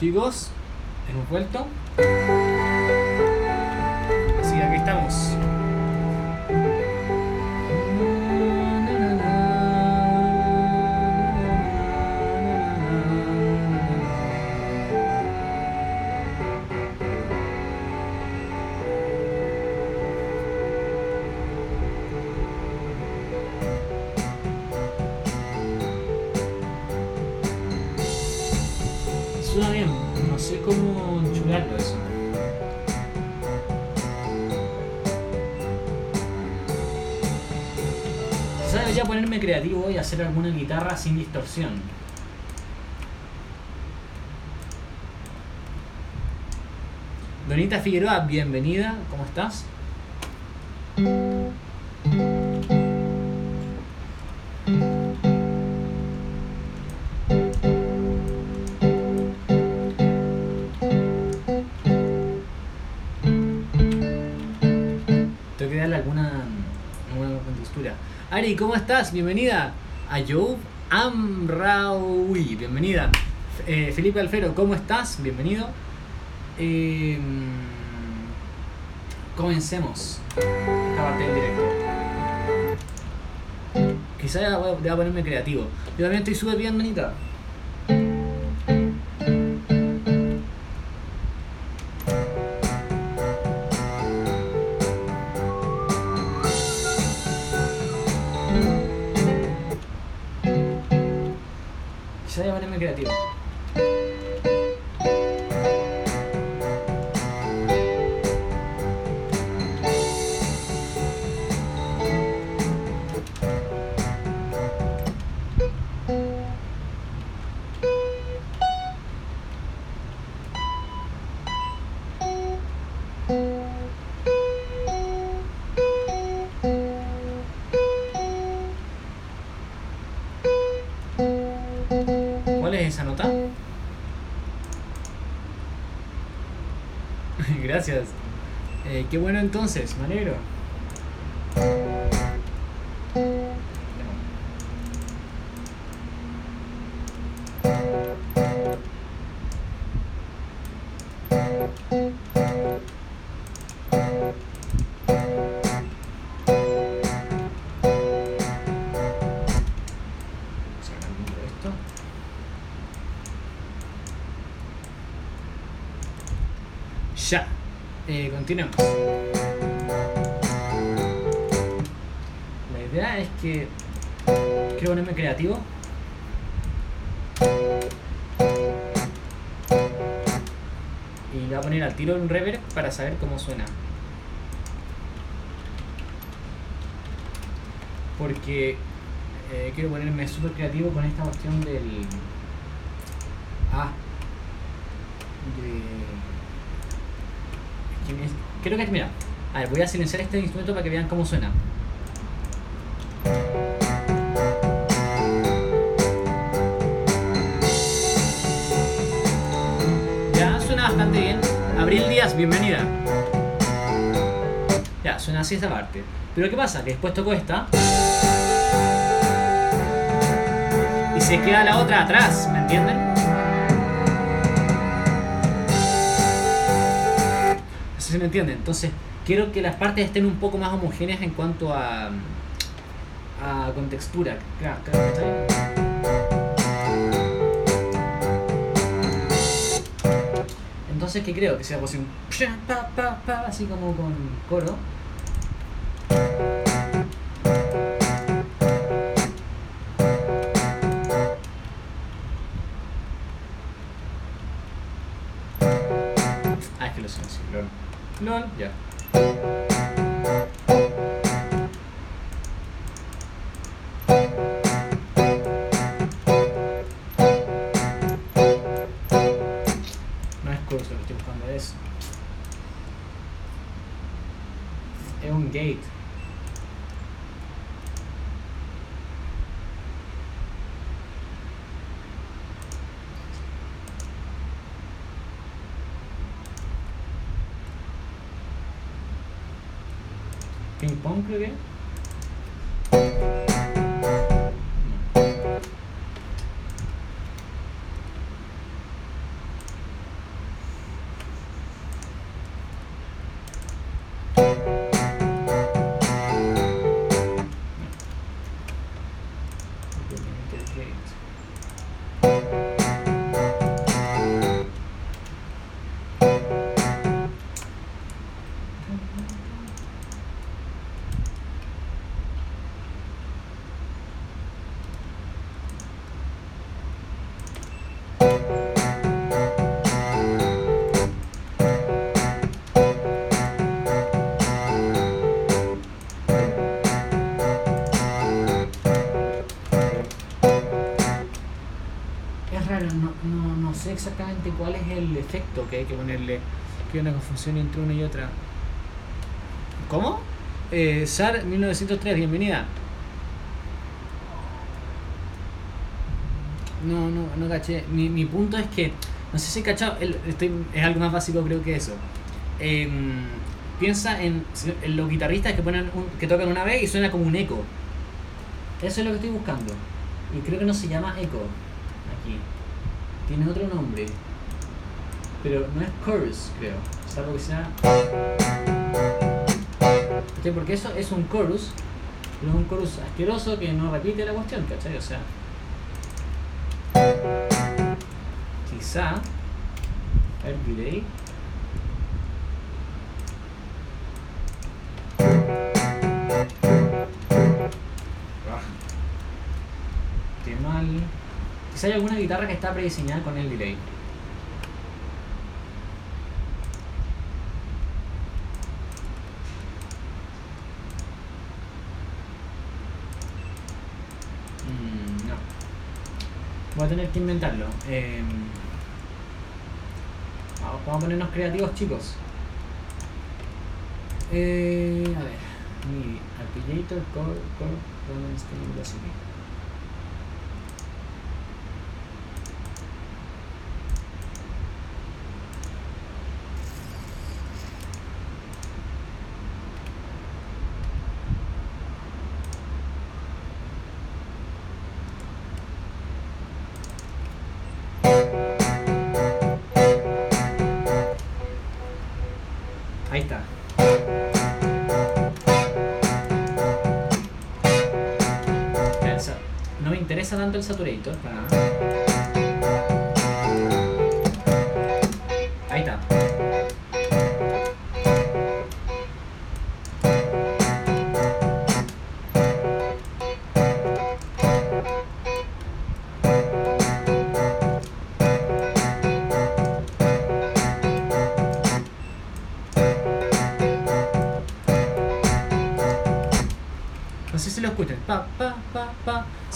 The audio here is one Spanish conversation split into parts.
Chicos, hemos vuelto. Así que aquí estamos. Hacer alguna guitarra sin distorsión. Donita Figueroa, bienvenida, ¿cómo estás? Tengo que darle alguna, contextura. Ari, ¿cómo estás? Bienvenida. Ayub Amraoui, bienvenida. Eh, Felipe Alfero, ¿cómo estás? Bienvenido. Eh, comencemos esta parte del directo. Quizá ya ponerme creativo. Yo también estoy súper bien, manita. Gracias. Eh, qué bueno entonces, me alegro. La idea es que quiero ponerme creativo. Y le voy a poner al tiro un reverb para saber cómo suena. Porque eh, quiero ponerme súper creativo con esta cuestión del. Ah. De. Es que me- Creo que, mira, voy a silenciar este instrumento para que vean cómo suena. Ya, suena bastante bien. Abril Díaz, bienvenida. Ya, suena así esta parte. Pero ¿qué pasa? Que después toco esta. Y se queda la otra atrás, ¿me entienden? No sé si me entienden. Entonces, quiero que las partes estén un poco más homogéneas en cuanto a, a contextura. Claro, claro, ¿está bien? Entonces, ¿qué creo? Que sea pues un así como con coro. bunker there efecto que hay que ponerle, que una confusión entre una y otra. ¿Cómo? Eh, SAR 1903, bienvenida. No, no, no caché. Mi, mi punto es que, no sé si he cachado, el- estoy, es algo más básico creo que eso. Em, piensa en, en los guitarristas que ponen un- que tocan una vez y suena como un eco. Eso es lo que estoy buscando. Y creo que no se llama eco aquí. Tiene otro nombre. Pero no es chorus, creo. Salvo que sea. ¿Cachai? Porque eso es un chorus, pero es un chorus asqueroso que no repite la cuestión, ¿cachai? O sea. Quizá. Ver, delay. Ah. Qué mal. Quizá hay alguna guitarra que está prediseñada con el delay. Mm, no. Voy a tener que inventarlo. Eh, vamos, a ponernos creativos, chicos. Eh, a ver. Mi Arpeggiator Core Core Interesa tanto el saturator para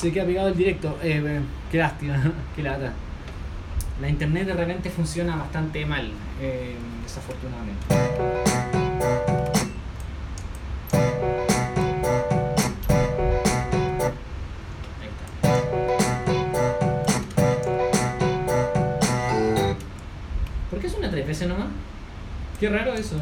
Se queda pegado el directo. Eh, eh, qué lástima. qué lata. La internet de repente funciona bastante mal. eh, desafortunadamente. ¿Por qué suena tres veces nomás? Qué raro eso.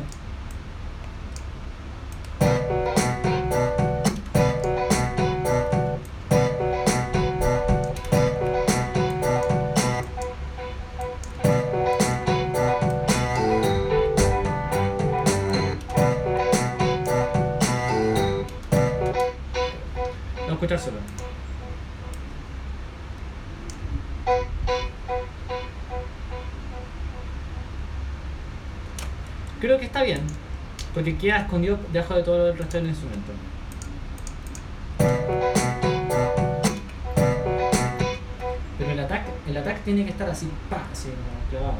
Queda escondido debajo de todo el resto del instrumento. Pero el ataque, el ataque tiene que estar así, pa, así clavado.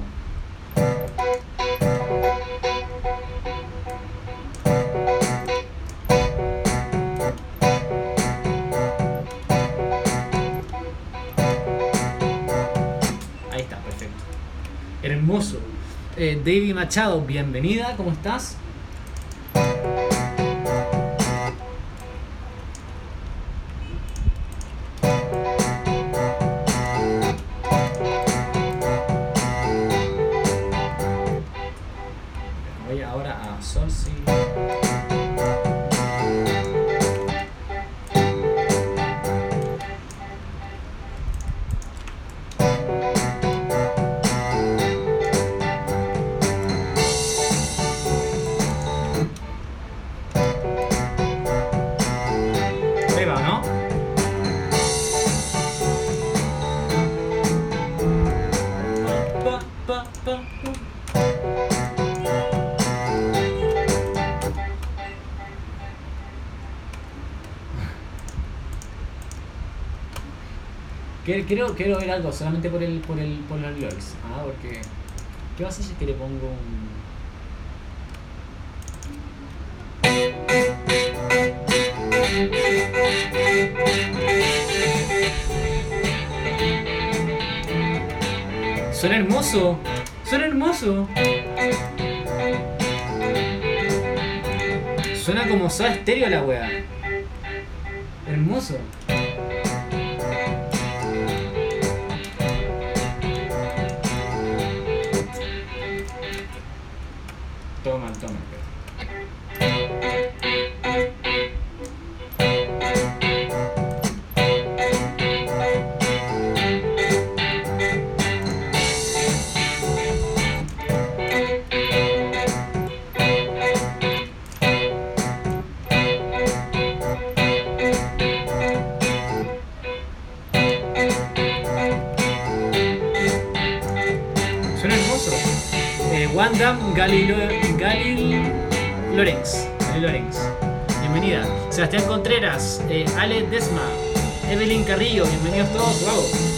Ahí está, perfecto. Hermoso. Eh, David Machado, bienvenida, ¿cómo estás? Quiero, quiero, ver algo solamente por el por el por los LOLs. Ah, porque. ¿Qué pasa si es que le pongo un. Suena hermoso. Suena hermoso. Suena como soda estéreo la wea. Toma, toma. Bienvenidos todos. Wow.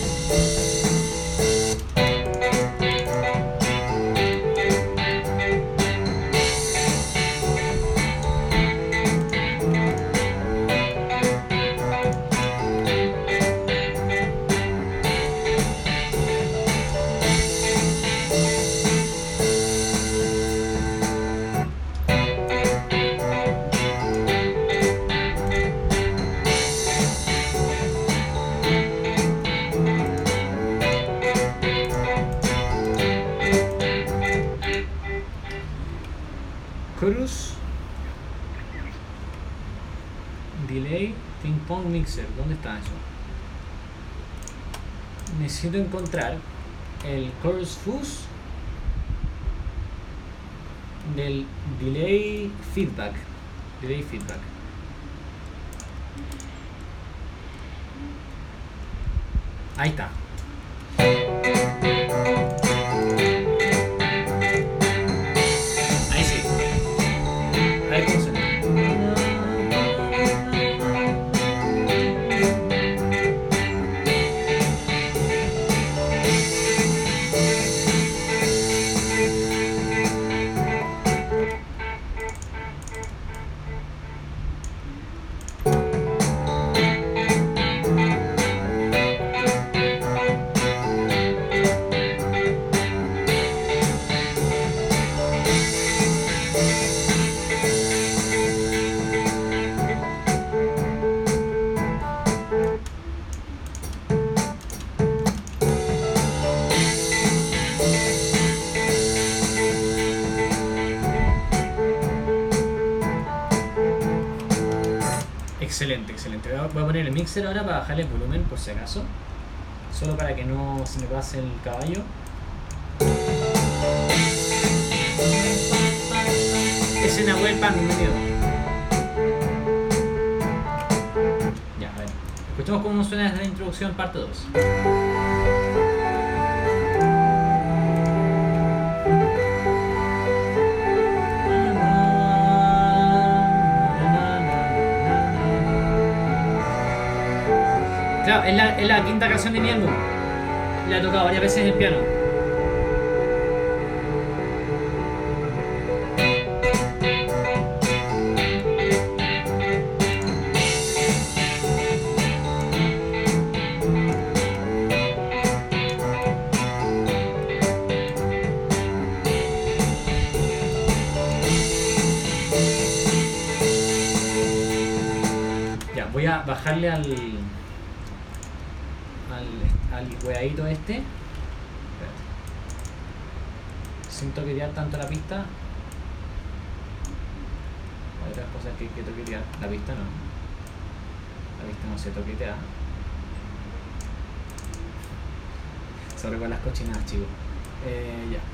Mixer ahora para bajarle el volumen por si acaso. Solo para que no se me pase el caballo. Ese Nahuel Pan, bienvenido. Ya, a ver. Escuchemos cómo suena desde la introducción, parte 2. Es la, es la quinta canción de mi álbum. La he tocado varias veces el piano. Ya, voy a bajarle al. al weadito este. Sin toquetear tanto la pista. Otras cosas que hay que toquetear. La pista no. La pista no se toquetea. Sobre con las cochinadas, chicos. Eh, ya.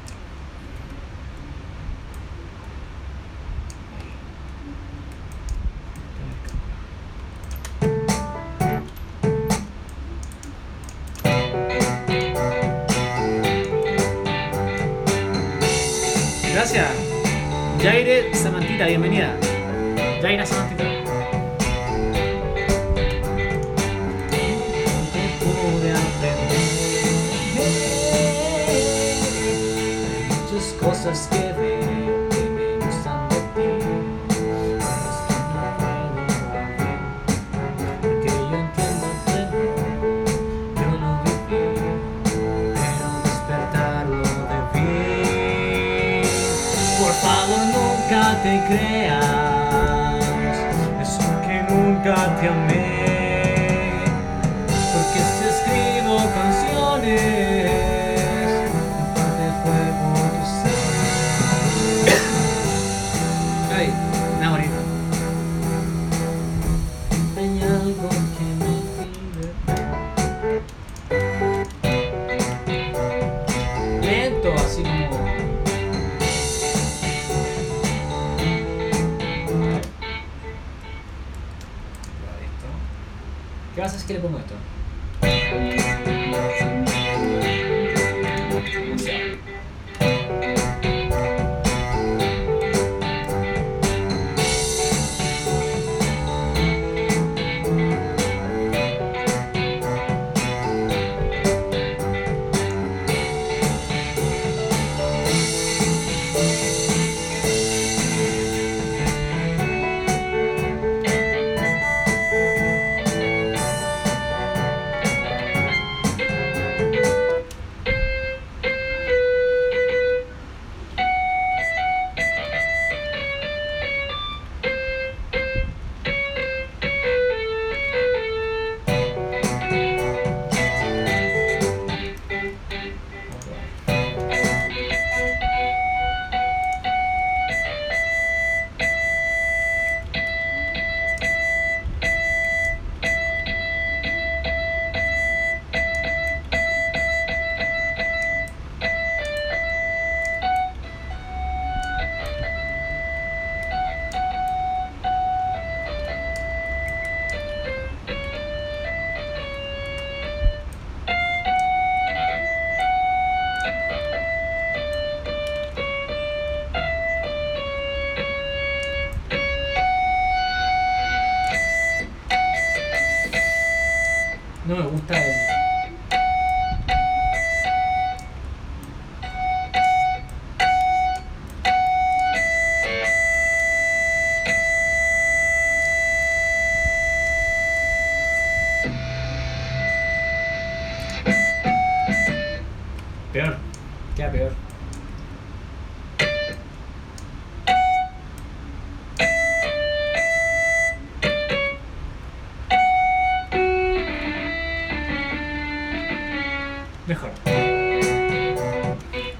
Mejor.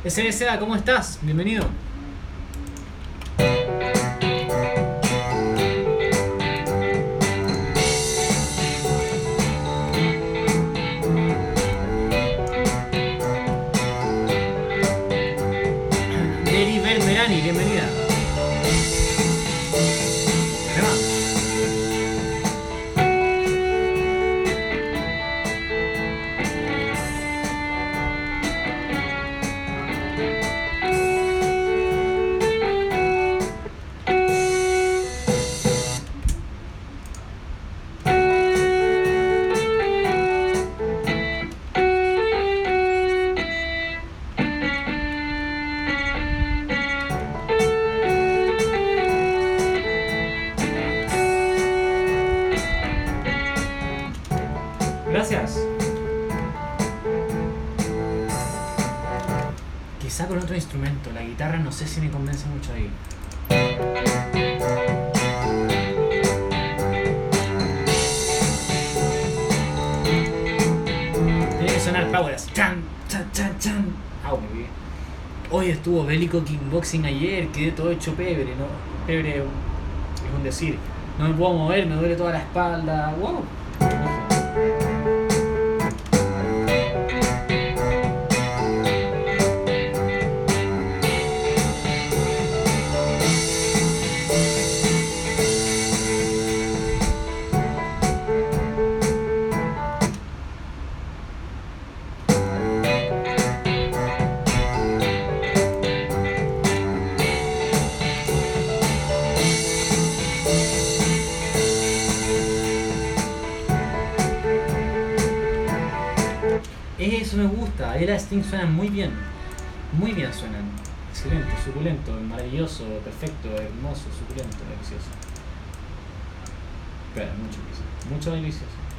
SBSA, ¿cómo estás? Bienvenido. Kickboxing ayer, quedé todo hecho pebre, ¿no? Pebre es un- decir. No me puedo mover, me duele toda la espalda. Wow. Era Sting suenan muy bien. Muy bien suenan. Excelente, suculento, maravilloso, perfecto, hermoso, suculento, delicioso. Espera, mucho delicioso. Mucho delicioso.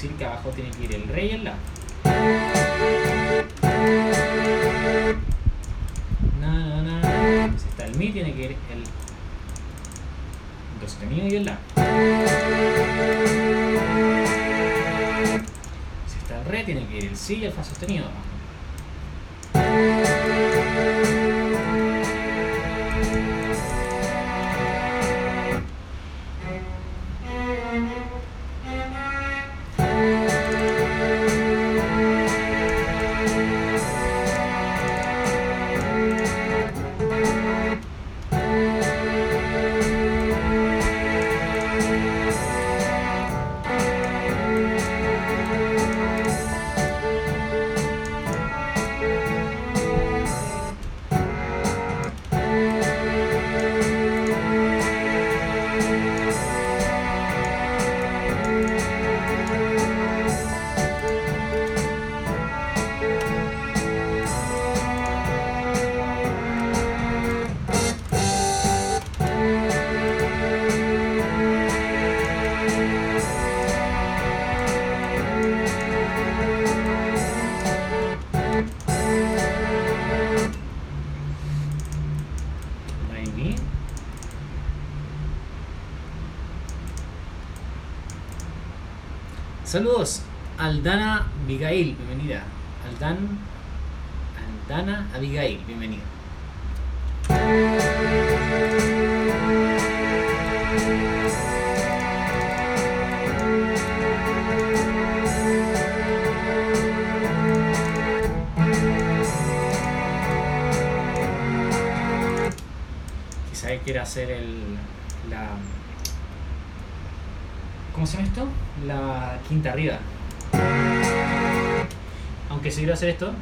Decir que abajo tiene que ir el Re y el La. Na, na, na. Si está el Mi, tiene que ir el Do sostenido y el La. Si está el Re, tiene que ir el Si y el Fa sostenido Saludos, Aldana Abigail, bienvenida. Aldan, Aldana Abigail, bienvenida. Quizá quiera hacer el. la. ¿Cómo se llama esto? La quinta arriba. Aunque si quiero hacer esto.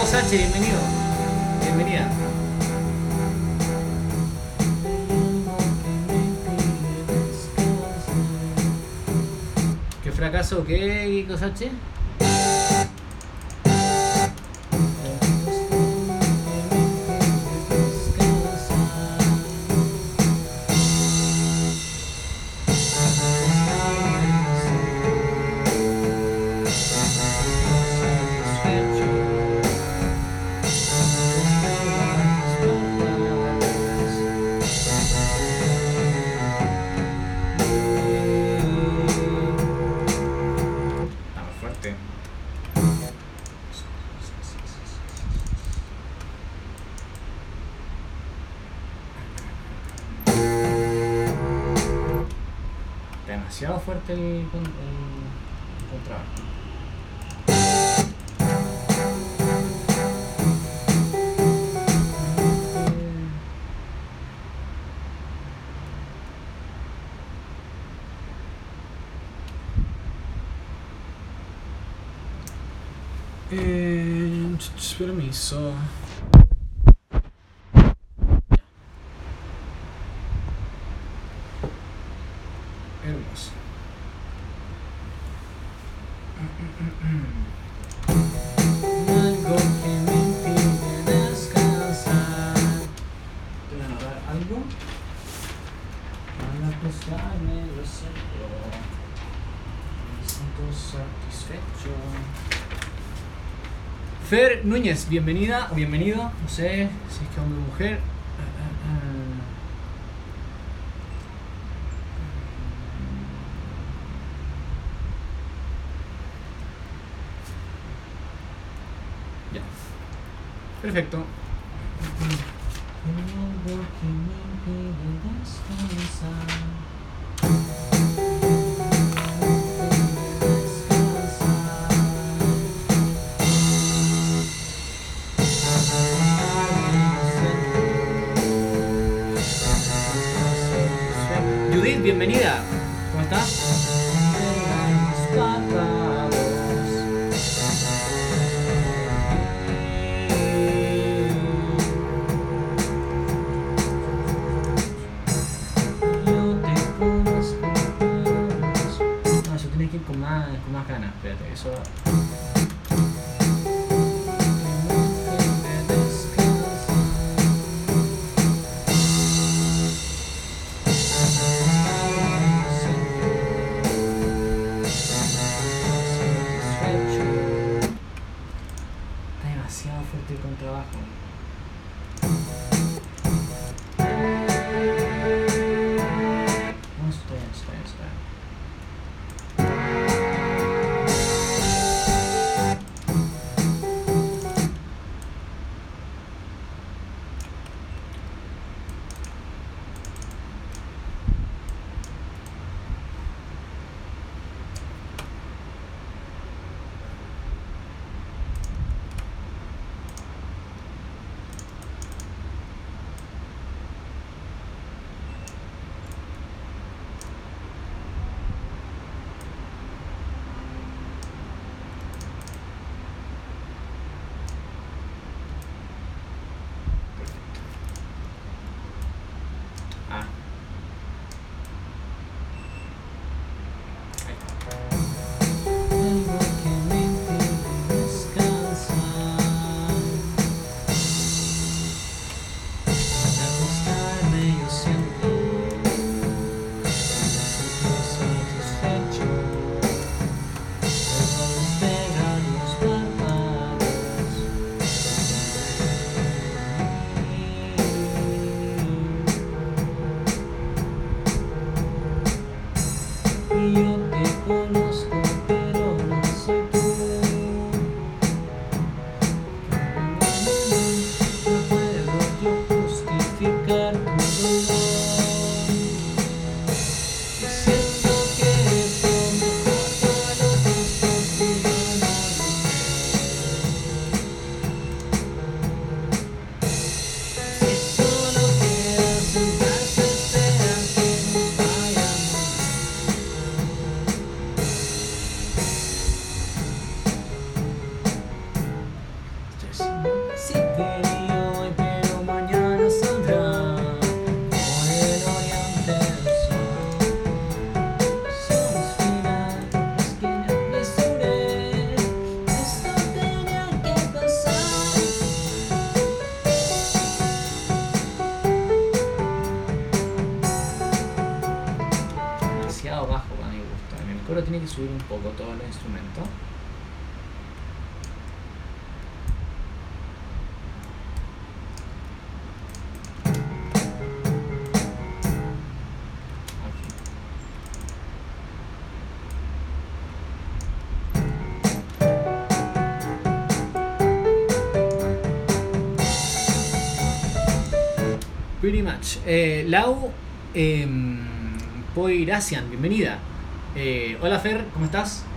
Marcos H, bienvenido. Bienvenida. ¿Qué fracaso qué, Marcos H? isso. Núñez, bienvenida o bienvenido, no sé si es que hombre o mujer. Ya. Perfecto. subir un poco todo el instrumento. Pretty much. Eh, Lau em, eh, Poirasian, bienvenida. Eh, hola Fer, ¿cómo estás?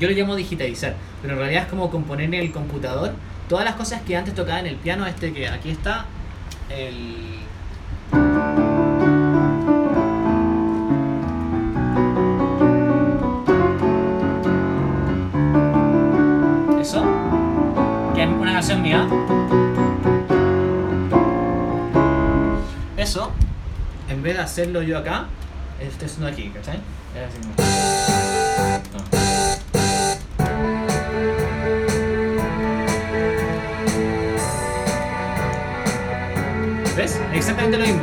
yo lo llamo digitalizar, pero en realidad es como componer en el computador todas las cosas que antes tocaba en el piano, este que aquí está, el... Eso, que es una canción mía. Eso, en vez de hacerlo yo acá, este es uno aquí, ¿cachai? exactamente lo mismo.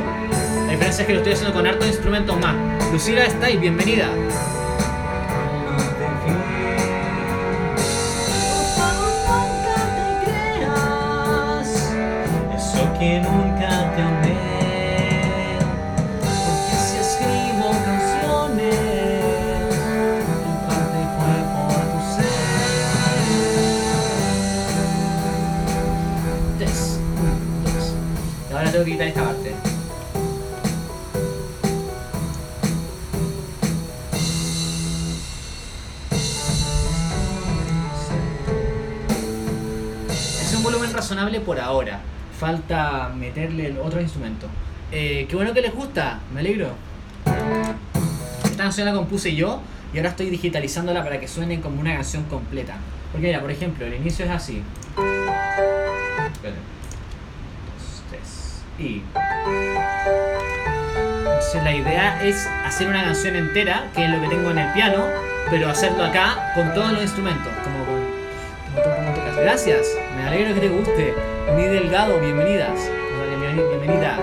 La diferencia es que lo estoy haciendo con hartos instrumentos más. Lucila está bienvenida. razonable por ahora. Falta meterle el otro instrumento. Eh, qué bueno que les gusta, me alegro. Esta canción la compuse yo y ahora estoy digitalizándola para que suene como una canción completa. Porque mira, por ejemplo, el inicio es así. Dos, tres, y. Entonces la idea es hacer una canción entera, que es lo que tengo en el piano, pero hacerlo acá con todos los instrumentos, como con, como Gracias alegro que te guste. Mi Delgado, bienvenidas. Bienveni- Bienvenida.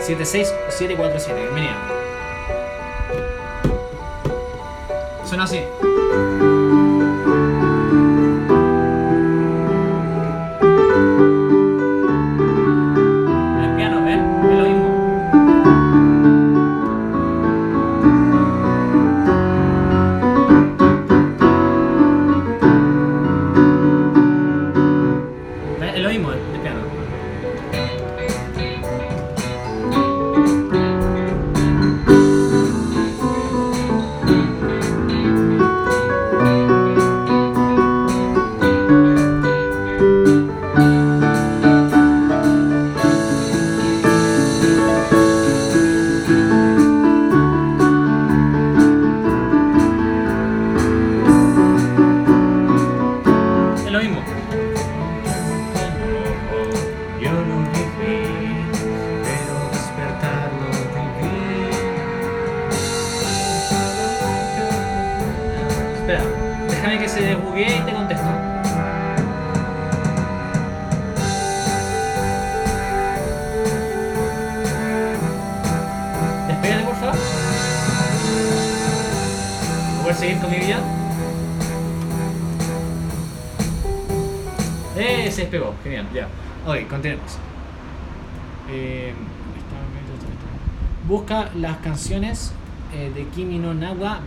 76747, bienvenida. Suena así.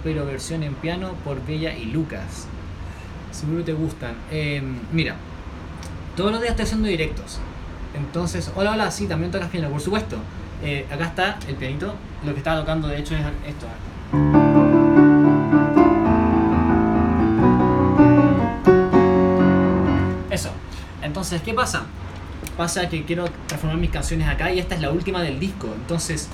Pero versión en piano por Bella y Lucas. Seguro te gustan. Eh, mira, todos los días estoy haciendo directos. Entonces, hola, hola, sí, también tocas piano, por supuesto. Eh, acá está el pianito. Lo que estaba tocando, de hecho, es esto. Eso. Entonces, ¿qué pasa? Pasa que quiero transformar mis canciones acá y esta es la última del disco. Entonces,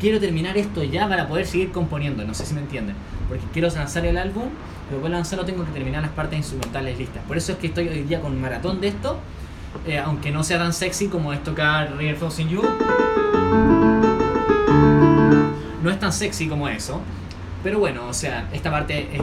quiero terminar esto ya para poder seguir componiendo. No sé si me entienden. Porque quiero lanzar el álbum, pero para lanzarlo tengo que terminar las partes instrumentales listas. Por eso es que estoy hoy día con un maratón de esto. eh, aunque no sea tan sexy como es tocar River Falls in You. No es tan sexy como eso. Pero bueno, o sea, esta parte es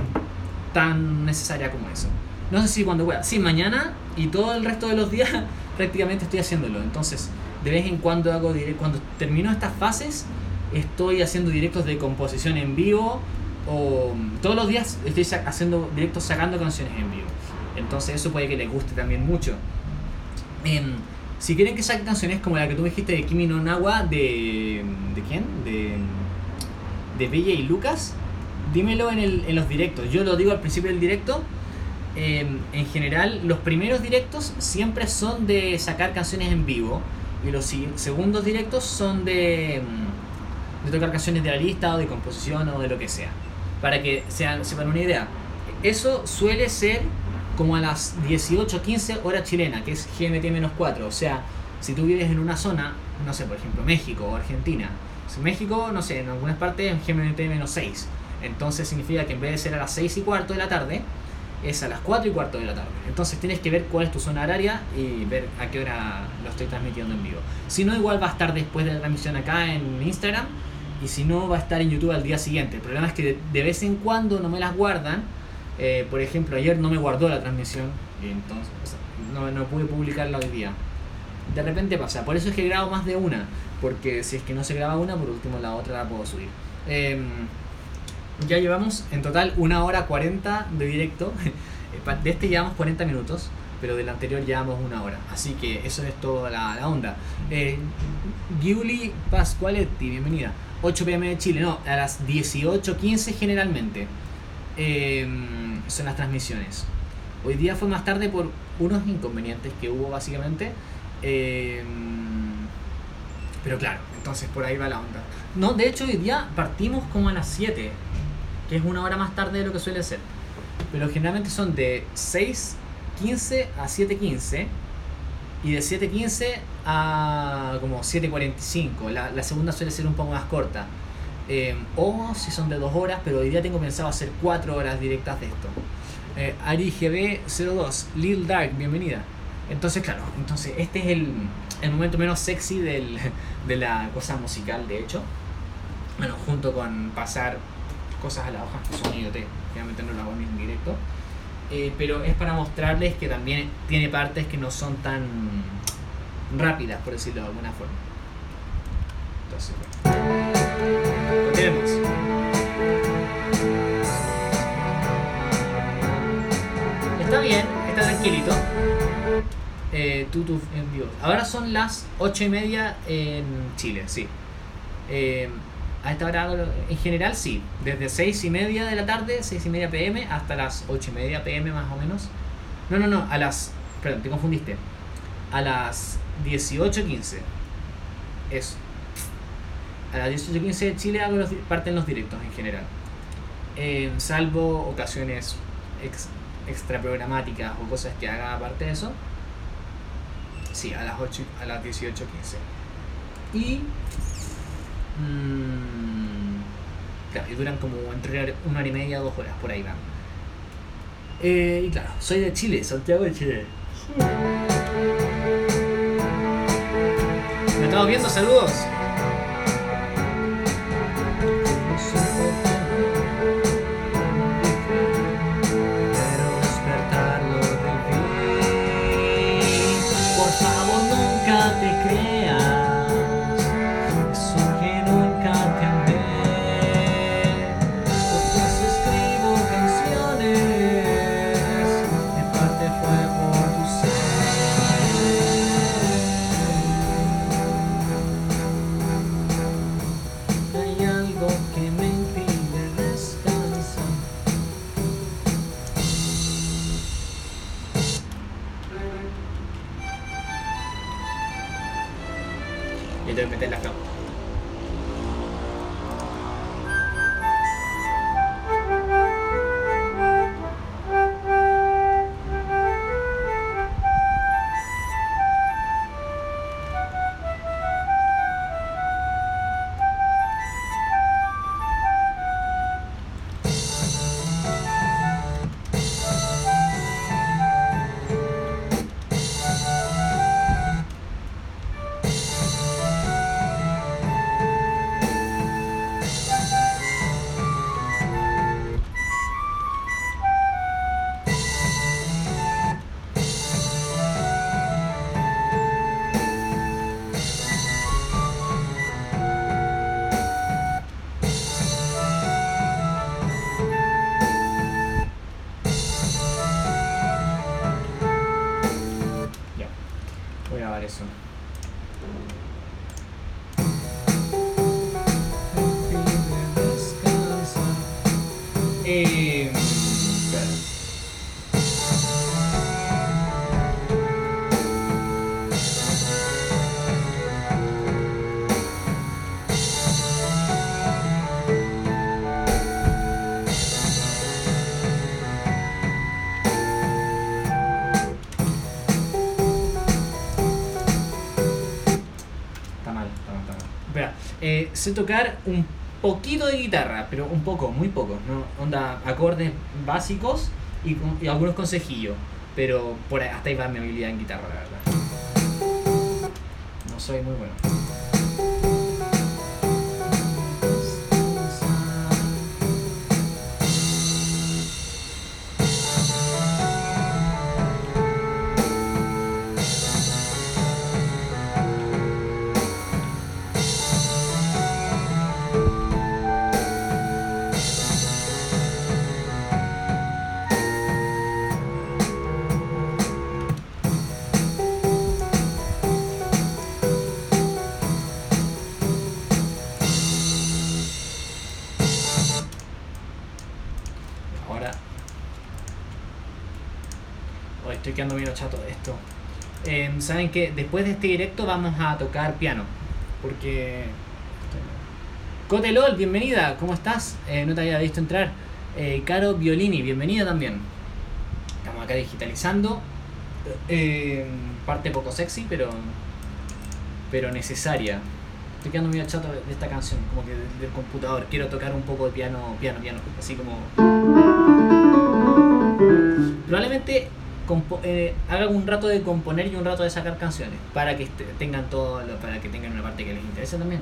tan necesaria como eso. No sé si cuando pueda. Sí, mañana y todo el resto de los días prácticamente estoy haciéndolo. Entonces, de vez en cuando hago direct- cuando termino estas fases, estoy haciendo directos de composición en vivo o mm, todos los días estoy haciendo directos sacando canciones en vivo. Entonces, eso puede que les guste también mucho. Em, si quieren que saque canciones como la que tú me dijiste de Kimi no Nawa de ¿de quién? De de Bella y Lucas, dímelo en, el, en los directos. Yo lo digo al principio del directo. Eh, en general, los primeros directos siempre son de sacar canciones en vivo. Y los segundos directos son de, mm, de tocar canciones de la lista o de composición o de lo que sea. Para que sean, sepan una idea. Eso suele ser como a las 18.15 hora chilena, que es GMT-4. O sea, si tú vives en una zona, no sé, por ejemplo, México o Argentina. Si México, no sé, en algunas partes en GMT-6. Entonces significa que en vez de ser a las 6 y cuarto de la tarde, es a las 4 y cuarto de la tarde. Entonces tienes que ver cuál es tu zona horaria y ver a qué hora lo estoy transmitiendo en vivo. Si no, igual va a estar después de la transmisión acá en Instagram. Y si no, va a estar en YouTube al día siguiente. El problema es que de, vez en cuando no me las guardan. Eh, por ejemplo, ayer no me guardó la transmisión. Y entonces o sea, no, no pude publicarla hoy día. De repente pasa. Por eso es que grabo más de una. Porque si es que no se graba una, por último la otra la puedo subir. Em, ya llevamos en total una hora 40 de directo. De este llevamos 40 minutos, pero del anterior llevamos una hora. Así que eso es toda la, la onda. Eh, Giuli Pascualetti, bienvenida. 8 pm de Chile, no, a las 18.15 generalmente. Eh, son las transmisiones. Hoy día fue más tarde por unos inconvenientes que hubo básicamente. Eh, pero claro, entonces por ahí va la onda. No, de hecho hoy día partimos como a las 7, que es una hora más tarde de lo que suele ser. Pero generalmente son de 6.15 a 7.15 y de 7.15 a como 7.45. La, la segunda suele ser un poco más corta. Eh, o si son de dos horas, pero hoy día tengo pensado hacer cuatro horas directas de esto. Eh, Ari GB02, Lil Dark, bienvenida. Entonces, claro, entonces este es el, el momento menos sexy del, de la cosa musical, de hecho. Bueno, junto con pasar cosas a la hoja, que son IoT, generalmente no lo hago en directo. Eh, pero es para mostrarles que también tiene partes que no son tan rápidas, por decirlo de alguna forma. Entonces, bueno. Continuemos. Está bien, está tranquilito. Eh, en vivo. Ahora son las 8 y media en Chile, sí. Eh, a esta hora, en general, sí. Desde 6 y media de la tarde, 6 y media pm, hasta las 8 y media pm más o menos. No, no, no, a las. Perdón, te confundiste. A las 18.15. Eso. A las 18.15 de Chile hago los, parten los directos en general. Eh, salvo ocasiones ex- extra programáticas o cosas que haga aparte de eso. Sí, a las 8, y- a las 18.15. Y. mm, claro, y duran como entre una hora y media, dos horas, por ahí van. Eh, y claro, soy de Chile, Santiago de Chile. ¿Me estamos viendo? Saludos. Sé tocar un poquito de guitarra, pero un poco, muy poco, ¿no? Onda, acordes básicos y, y algunos consejillos. Pero por hasta ahí va mi habilidad en guitarra, la verdad. No soy muy bueno. Saben que después de este directo vamos a tocar piano. Porque. Cotelol, bienvenida, ¿cómo estás? Eh, no te había visto entrar. Eh, Caro Violini, bienvenida también. Estamos acá digitalizando. Eh, parte poco sexy, pero. Pero necesaria. Estoy quedando medio chato de esta canción, como que de- del computador. Quiero tocar un poco de piano, piano, piano, así como. Probablemente eh, haga un rato de componer y un rato de sacar canciones para que tengan todo, lo- para que tengan una parte que les interese también.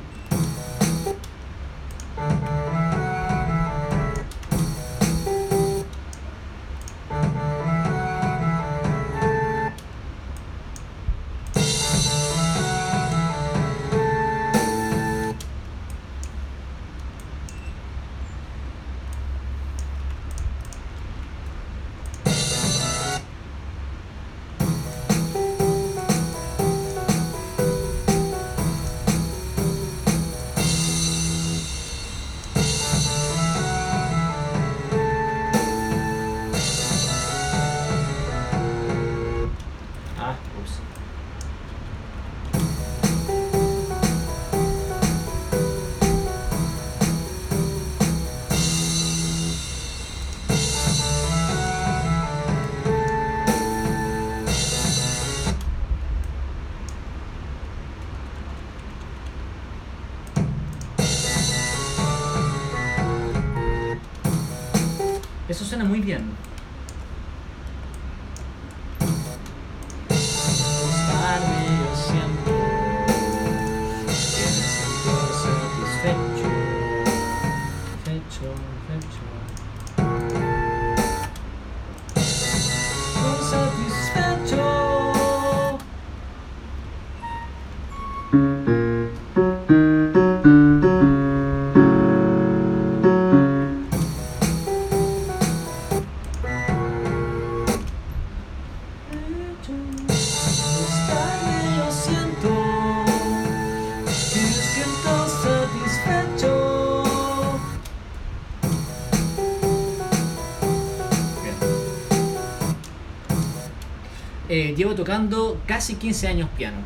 Tocando casi 15 años piano.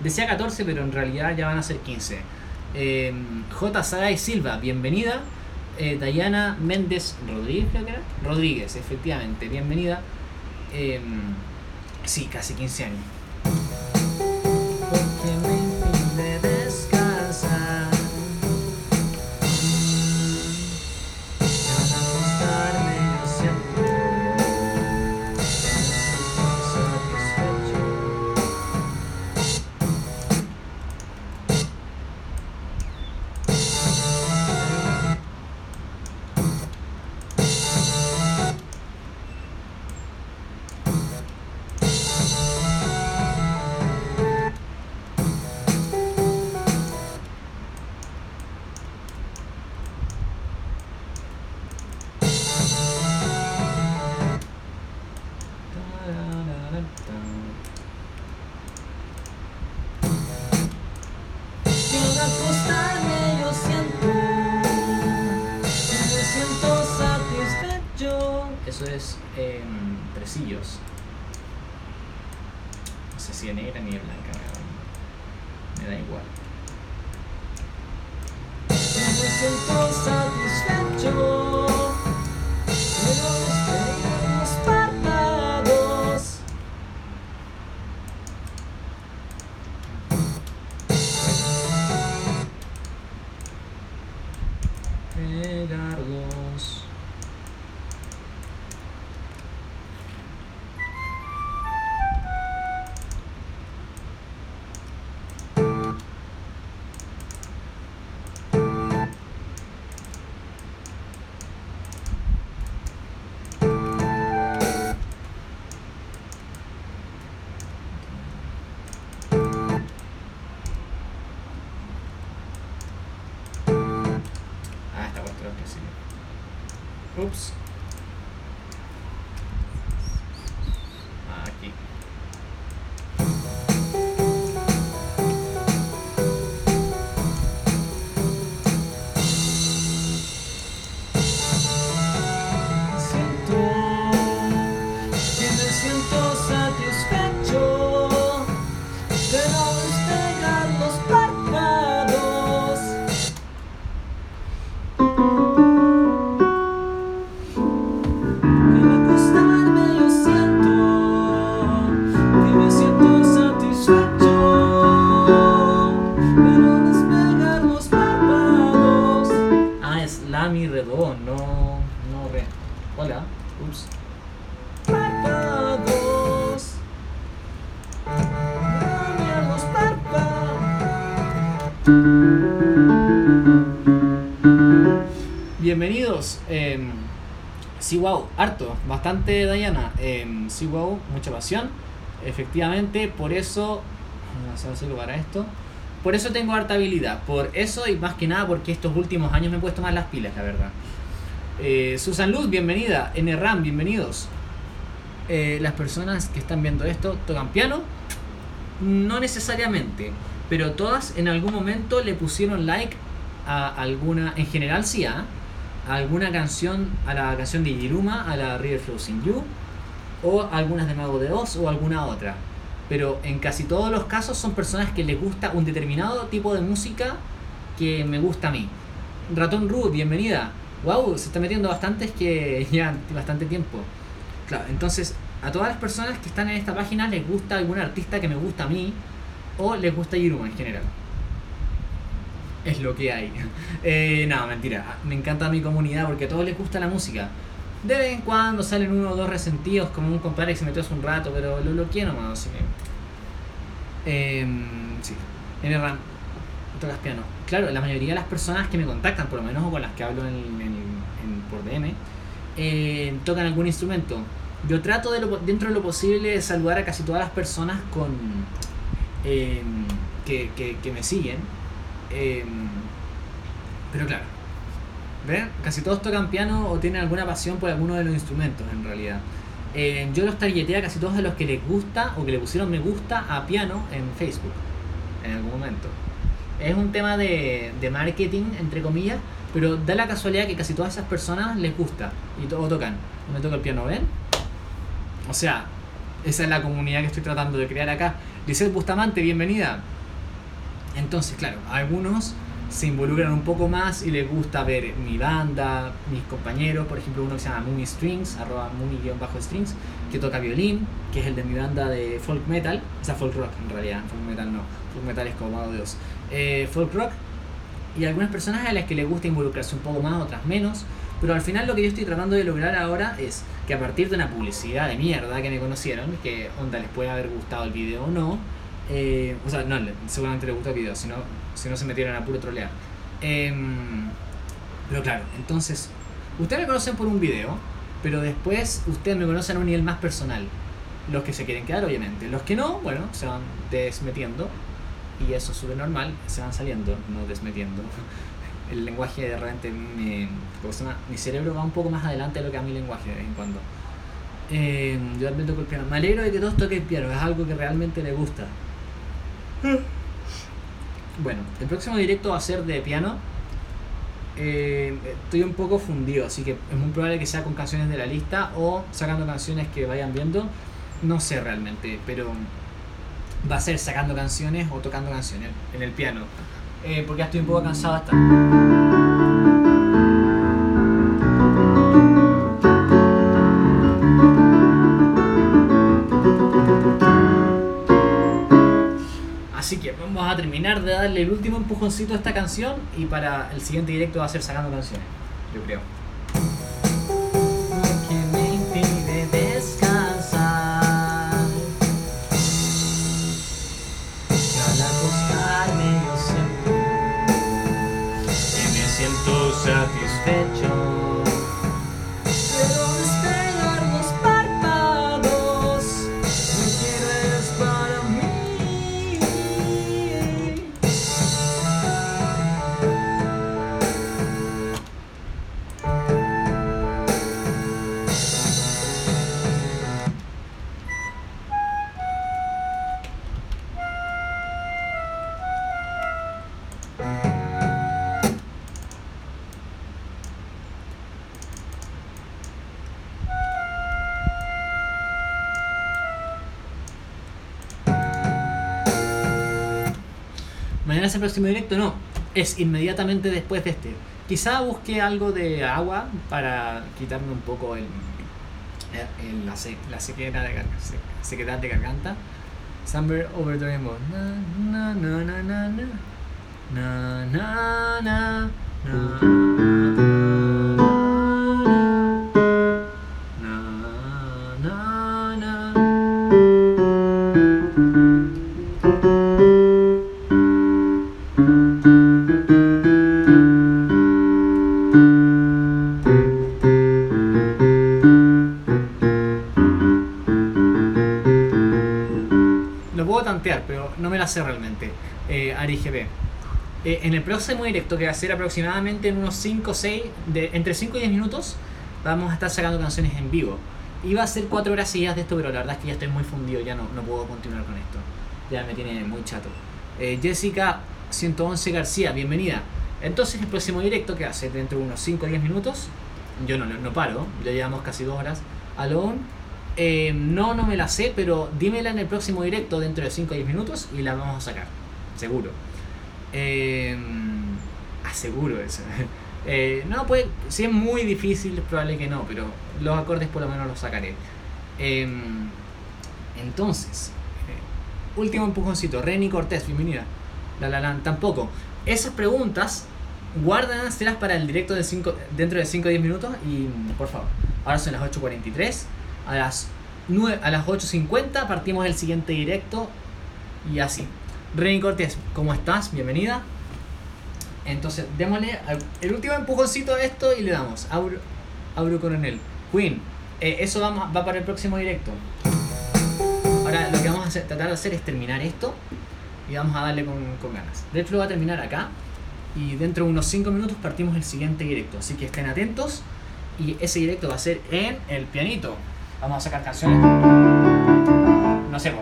Decía 14, pero en realidad ya van a ser 15. Eh, J. Saray Silva, bienvenida. Eh, Dayana Méndez Rodríguez, creo que era. Rodríguez, efectivamente, bienvenida. Eh, sí, casi 15 años. No sé si es negra ni es blanca, me da, igual. Me. Bienvenidos. Eh, sí, wow, harto, bastante Diana. Eh, sí, wow, mucha pasión. Efectivamente, por eso. Vamos a para esto. Por eso tengo harta habilidad. Por eso y más que nada porque estos últimos años me he puesto más las pilas, la verdad. Eh, Susan Luz, bienvenida. NRAM, bienvenidos. Eh, las personas que están viendo esto tocan piano. No necesariamente, pero todas en algún momento le pusieron like a alguna, en general sí, ¿ah? a alguna canción, a la canción de Jiruma, a la River Flows in You, o algunas de Mago de Oz o alguna otra. Pero en casi todos los casos son personas que les gusta un determinado tipo de música que me gusta a mí. Ratón Ruth, bienvenida. Wow, se está metiendo bastantes que ya bastante tiempo. Claro, entonces a todas las personas que están en esta página les gusta algún artista que me gusta a mí o les gusta Jiruma en general. Es lo que hay. Eh, no, mentira. Me encanta mi comunidad porque a todos les gusta la música. De vez en cuando salen uno o dos resentidos, como un compadre que se metió hace un rato, pero lo, lo quiero más, así que. Eh, sí. NRAM, tocas piano. Claro, la mayoría de las personas que me contactan, por lo menos o con las que hablo en, en- en- por DM, eh, tocan algún instrumento. Yo trato de lo, dentro de lo posible de saludar a casi todas las personas con eh, que, que, me siguen. Eh, pero claro, ¿ven? Casi todos tocan piano o tienen alguna pasión por alguno de los instrumentos en realidad. Eh, yo los targeté a casi todos de los que les gusta o que le pusieron me gusta a piano en Facebook en algún momento. Es un tema de, de marketing, entre comillas, pero da la casualidad que casi todas esas personas les gusta y todos tocan. Me toca el piano, ¿ven? O sea, esa es la comunidad que estoy tratando de crear acá. Lizeth Bustamante, bienvenida. Entonces, claro, algunos se involucran un poco más y les gusta ver mi banda, mis compañeros, por ejemplo uno que se llama Mumi Strings, arroba Mumi-strings, que toca violín, que es el de mi banda de folk metal, o sea, folk rock en realidad, folk metal no, folk metal es como de Dios. Eh, folk rock, y algunas personas a las que les gusta involucrarse un poco más, otras menos, pero al final lo que yo estoy tratando de lograr ahora es que a partir de una publicidad de mierda que me conocieron, que onda les puede haber gustado el video o no, eh, o sea, no, seguramente les gustó el video, si no, si no se metieron a puro trolear. Em, pero claro, entonces, ustedes me conocen por un video, pero después ustedes me conocen a un nivel más personal. Los que se quieren quedar, obviamente. Los que no, bueno, se van desmetiendo. Y eso es súper normal, se van saliendo, no desmetiendo. El lenguaje de repente me. Mi cerebro va un poco más adelante de lo que a mi lenguaje de vez en cuando. Eh, yo también toco el piano. Me alegro de que todos toquen piano, es algo que realmente les gusta. Bueno, el próximo directo va a ser de piano. Eh, estoy un poco fundido, así que es muy probable que sea con canciones de la lista o sacando canciones que vayan viendo. No sé realmente, pero va a ser sacando canciones o tocando canciones en el piano. Eh, porque ya estoy un poco cansado hasta. Así que vamos a terminar de darle el último empujoncito a esta canción y para el siguiente directo va a ser sacando canciones, yo creo. Satisfecho. Próximo directo, no. Es inmediatamente después de este. Quizá busque algo de agua para quitarme un poco el, el- la, se- la sequedad de, gar- se- sequedad de garganta. Summer over the rainbow. Sé realmente. Eh, Ari GB. Eh, en el próximo directo, que va a ser aproximadamente en unos 5 o 6, de, entre 5 y 10 minutos, vamos a estar sacando canciones en vivo. Iba a ser 4 horas seguidas de esto, pero la verdad es que ya estoy muy fundido, ya no, no puedo continuar con esto. Ya me tiene muy chato. Eh, Jessica 111 García, bienvenida. Entonces el próximo directo que hace dentro de unos 5 o 10 minutos, yo no, no, no paro, ya llevamos casi 2 horas. Alone, eh, no, no me la sé, pero dímela en el próximo directo dentro de 5 o 10 minutos y la vamos a sacar, seguro. Eh, aseguro eso. Eh, no, pues, si es muy difícil, es probable que no, pero los acordes por lo menos los sacaré. Entonces, último empujoncito. Reni Cortés, bienvenida. La tampoco. Esas preguntas, guárdaselas para el directo de cinco, dentro de 5 o 10 minutos y por favor. Ahora son las 8.43. A las, 9, a las 8.50 partimos el siguiente directo y así. Reni Cortés, ¿cómo estás? Bienvenida. Entonces, démosle el último empujoncito a esto y le damos. Auro, Auro Coronel. Queen, eh, eso vamos, va para el próximo directo. Ahora lo que vamos a tratar de hacer es terminar esto y vamos a darle con, con ganas. De hecho, lo voy a terminar acá y dentro de unos 5 minutos partimos el siguiente directo. Así que estén atentos y ese directo va a ser en el pianito. Vamos a sacar canciones. No sé,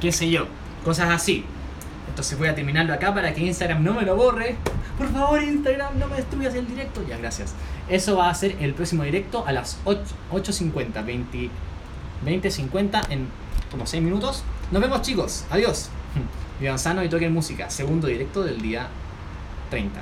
qué sé yo, cosas así. Entonces voy a terminarlo acá para que Instagram no me lo borre. Por favor, Instagram, no me destruyas el directo. Ya, gracias. Eso va a ser el próximo directo a las 8 8.50, 20, 20.50 en como 6 minutos. Nos vemos, chicos. Adiós. Vivan sano y toquen música. Segundo directo del día 30.